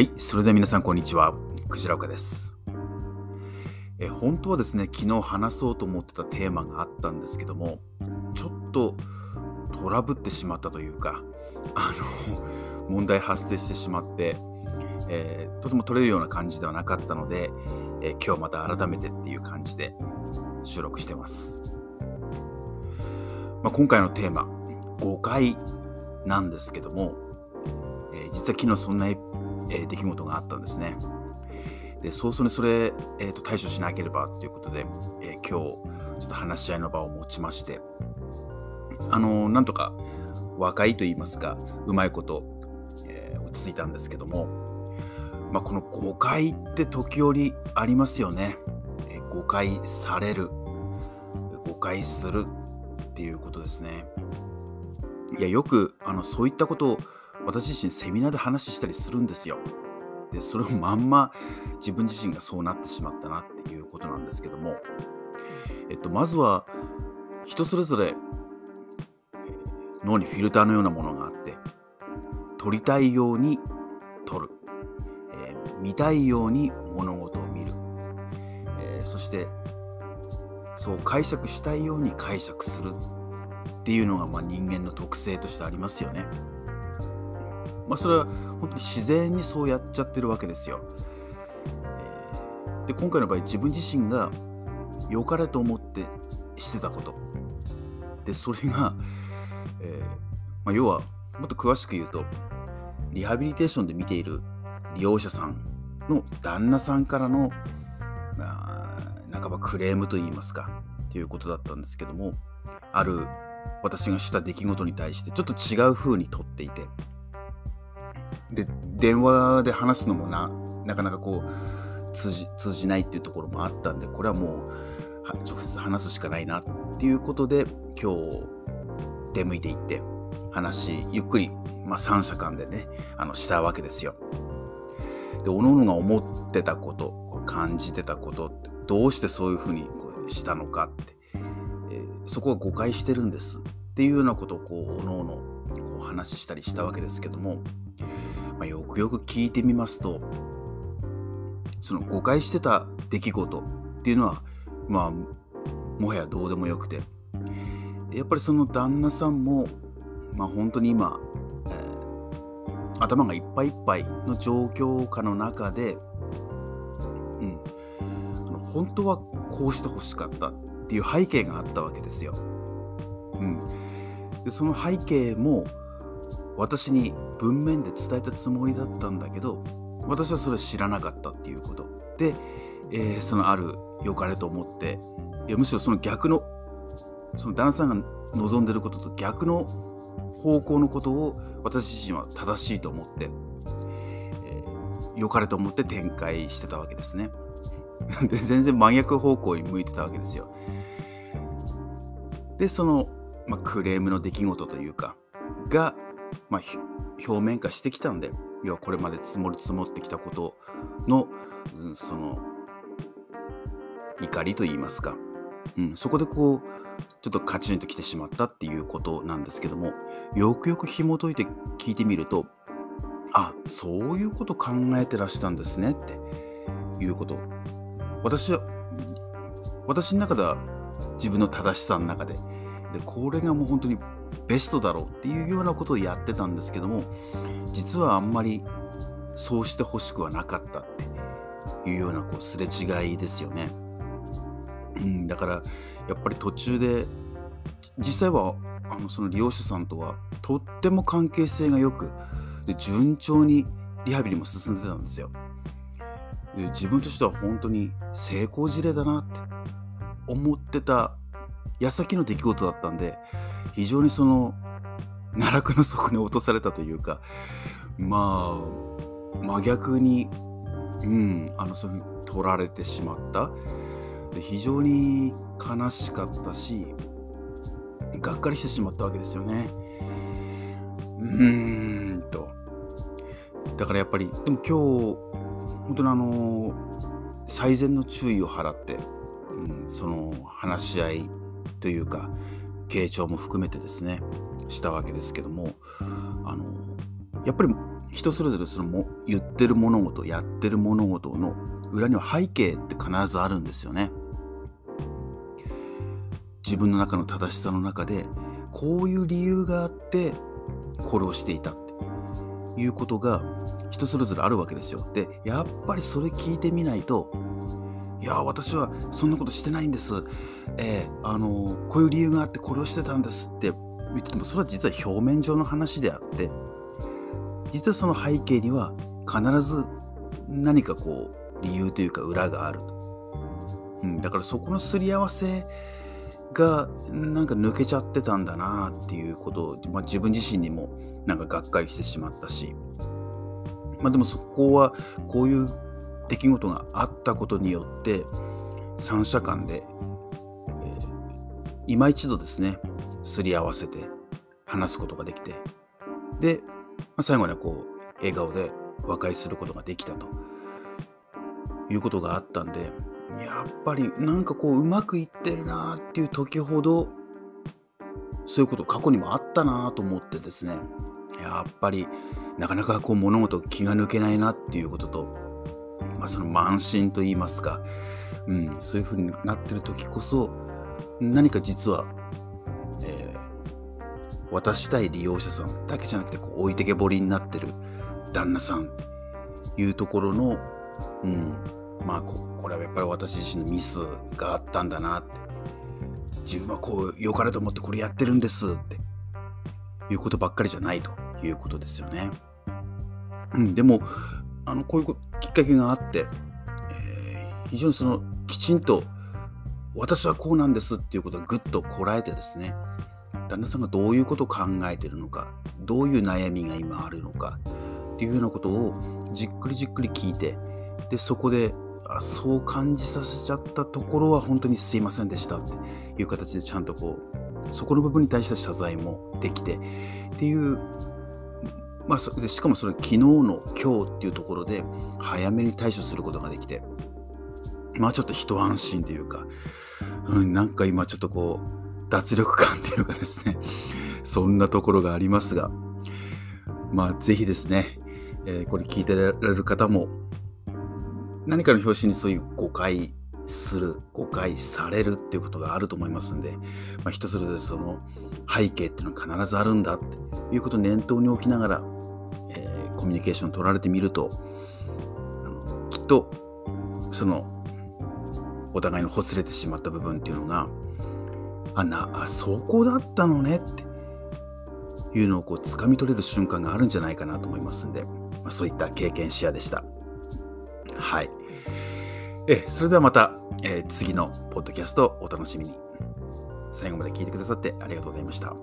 はい、それでは皆さんこんにちは。クジラ岡です。え本当はですね、昨日話そうと思ってたテーマがあったんですけども、ちょっとトラブってしまったというか、あの、問題発生してしまって、えーとても取れるような感じではなかったので、えー今日また改めてっていう感じで収録してます。まあ、今回のテーマ、誤解なんですけども、えー実は昨日そんなエえー出来事があったんですね。で早々にそれ、えーと対処しなければということで、えー今日ちょっと話し合いの場を持ちましてあのーなんとか和解といいますかうまいこと、えー落ち着いたんですけども、まあ、この誤解って時折ありますよね。えー誤解される誤解するっていうことですね。いやよくあのそういったことを私自身セミナーで話したりするんですよ。でそれをまんま自分自身がそうなってしまったなっていうことなんですけども、えっと、まずは人それぞれ脳にフィルターのようなものがあって撮りたいように撮る、えー見たいように物事を見る、えーそしてそう解釈したいように解釈するっていうのがまあ人間の特性としてありますよね。まあ、それは本当に自然にそうやっちゃってるわけですよ。えで今回の場合自分自身が良かれと思ってしてたことでそれが、えーまあ、要はもっと詳しく言うとリハビリテーションで見ている利用者さんの旦那さんからの、まあ、半ばクレームといいますかということだったんですけどもある私がした出来事に対してちょっと違う風に取っていてで電話で話すのもななかなかこう通じ通じないっていうところもあったんでこれはもう直接話すしかないなっていうことで今日出向いていって話ゆっくり、まあ、三者間でねあのしたわけですよ。で各々が思ってたこと感じてたことってどうしてそういうふうにこうしたのかって、えーそこは誤解してるんですっていうようなことをこう各々こう話したりしたわけですけども、まあ、よくよく聞いてみますとその誤解してた出来事っていうのはまあもはやどうでもよくてやっぱりその旦那さんもまあ本当に今、えー頭がいっぱいいっぱいの状況下の中で、うん、本当はこうしてほしかったっていう背景があったわけですよ。うん、でその背景も私に文面で伝えたつもりだったんだけど私はそれ知らなかったっていうことで、えーそのある良かれと思っていやむしろその逆のその旦那さんが望んでることと逆の方向のことを私自身は正しいと思って、えー良かれと思って展開してたわけですね。で全然真逆方向に向いてたわけですよ。でその、まあ、クレームの出来事というかが、まあ、表面化してきたんで要はこれまで積もり積もってきたことのうんその怒りといいますか、うん、そこでこうちょっとカチンときてしまったっていうことなんですけどもよくよく紐解いて聞いてみるとあそういうこと考えてらしたんですねっていうこと。私は私の中では自分の正しさの中で。でこれがもう本当にベストだろうっていうようなことをやってたんですけども実はあんまりそうしてほしくはなかったっていうようなこうすれ違いですよね。うん、だからやっぱり途中で実際はあのその利用者さんとはとっても関係性が良くで順調にリハビリも進んでたんですよ。で自分としては本当に成功事例だなって思ってた矢先の出来事だったんで非常にその奈落の底に落とされたというかまあ真逆に、うん、あのそういうふうに取られてしまったで非常に悲しかったしがっかりしてしまったわけですよね。うーんとだからやっぱりでも今日本当にあの最善の注意を払って、うん、その話し合いというか傾聴も含めてですねしたわけですけどもあのやっぱり人それぞれそのも言ってる物事やってる物事の裏には背景って必ずあるんですよね。自分の中の正しさの中でこういう理由があってこれをしていたっていうことが人それぞれあるわけですよ。でやっぱりそれ聞いてみないといや私はそんなことしてないんです、えー、あのこういう理由があってこれをしてたんですって言ってもそれは実は表面上の話であって実はその背景には必ず何かこう理由というか裏がある、うん、だからそこのすり合わせがなんか抜けちゃってたんだなっていうことを、まあ、自分自身にもなんかがっかりしてしまったし。まあでもそこはこういう出来事があったことによって三者間で、えー、今一度ですねすり合わせて話すことができてで、まあ、最後にはこう笑顔で和解することができたと。いうことがあったんでやっぱりなんかこううまくいってるなっていう時ほどそういうこと過去にもあったなと思ってですねやっぱりなかなかこう物事気が抜けないなっていうこととまあ、その慢心と言いますか、うん、そういうふうになってる時こそ何か実は、えー、渡したい利用者さんだけじゃなくてこう置いてけぼりになってる旦那さんいうところの、うん、まあここれはやっぱり私自身のミスがあったんだなって自分はこう良かれと思ってこれやってるんですっていうことばっかりじゃないということですよね。うん、でもあのこういうきっかけがあって、えー、非常にそのきちんと私はこうなんですっていうことをぐっとこらえてですね旦那さんがどういうことを考えてるのかどういう悩みが今あるのかっていうようなことをじっくりじっくり聞いてでそこであそう感じさせちゃったところは本当にすいませんでしたっていう形でちゃんとこうそこの部分に対して謝罪もできてっていうまあ、でしかもそれ昨日の今日っていうところで早めに対処することができてまあちょっと一安心というか、うん、なんか今ちょっとこう脱力感っていうかですねそんなところがありますがまあぜひですね、えー、これ聞いてられる方も何かの表紙にそういう誤解する誤解されるっていうことがあると思いますんで、まあ、人それぞれその背景っていうのは必ずあるんだっていうことを念頭に置きながらコミュニケーション取られてみるときっとそのお互いのほつれてしまった部分っていうのがあなあそこだったのねっていうのをこう掴み取れる瞬間があるんじゃないかなと思いますんで、まあ、そういった経験シェアでした。はい。えそれではまた、えー、次のポッドキャストお楽しみに。最後まで聞いてくださってありがとうございました。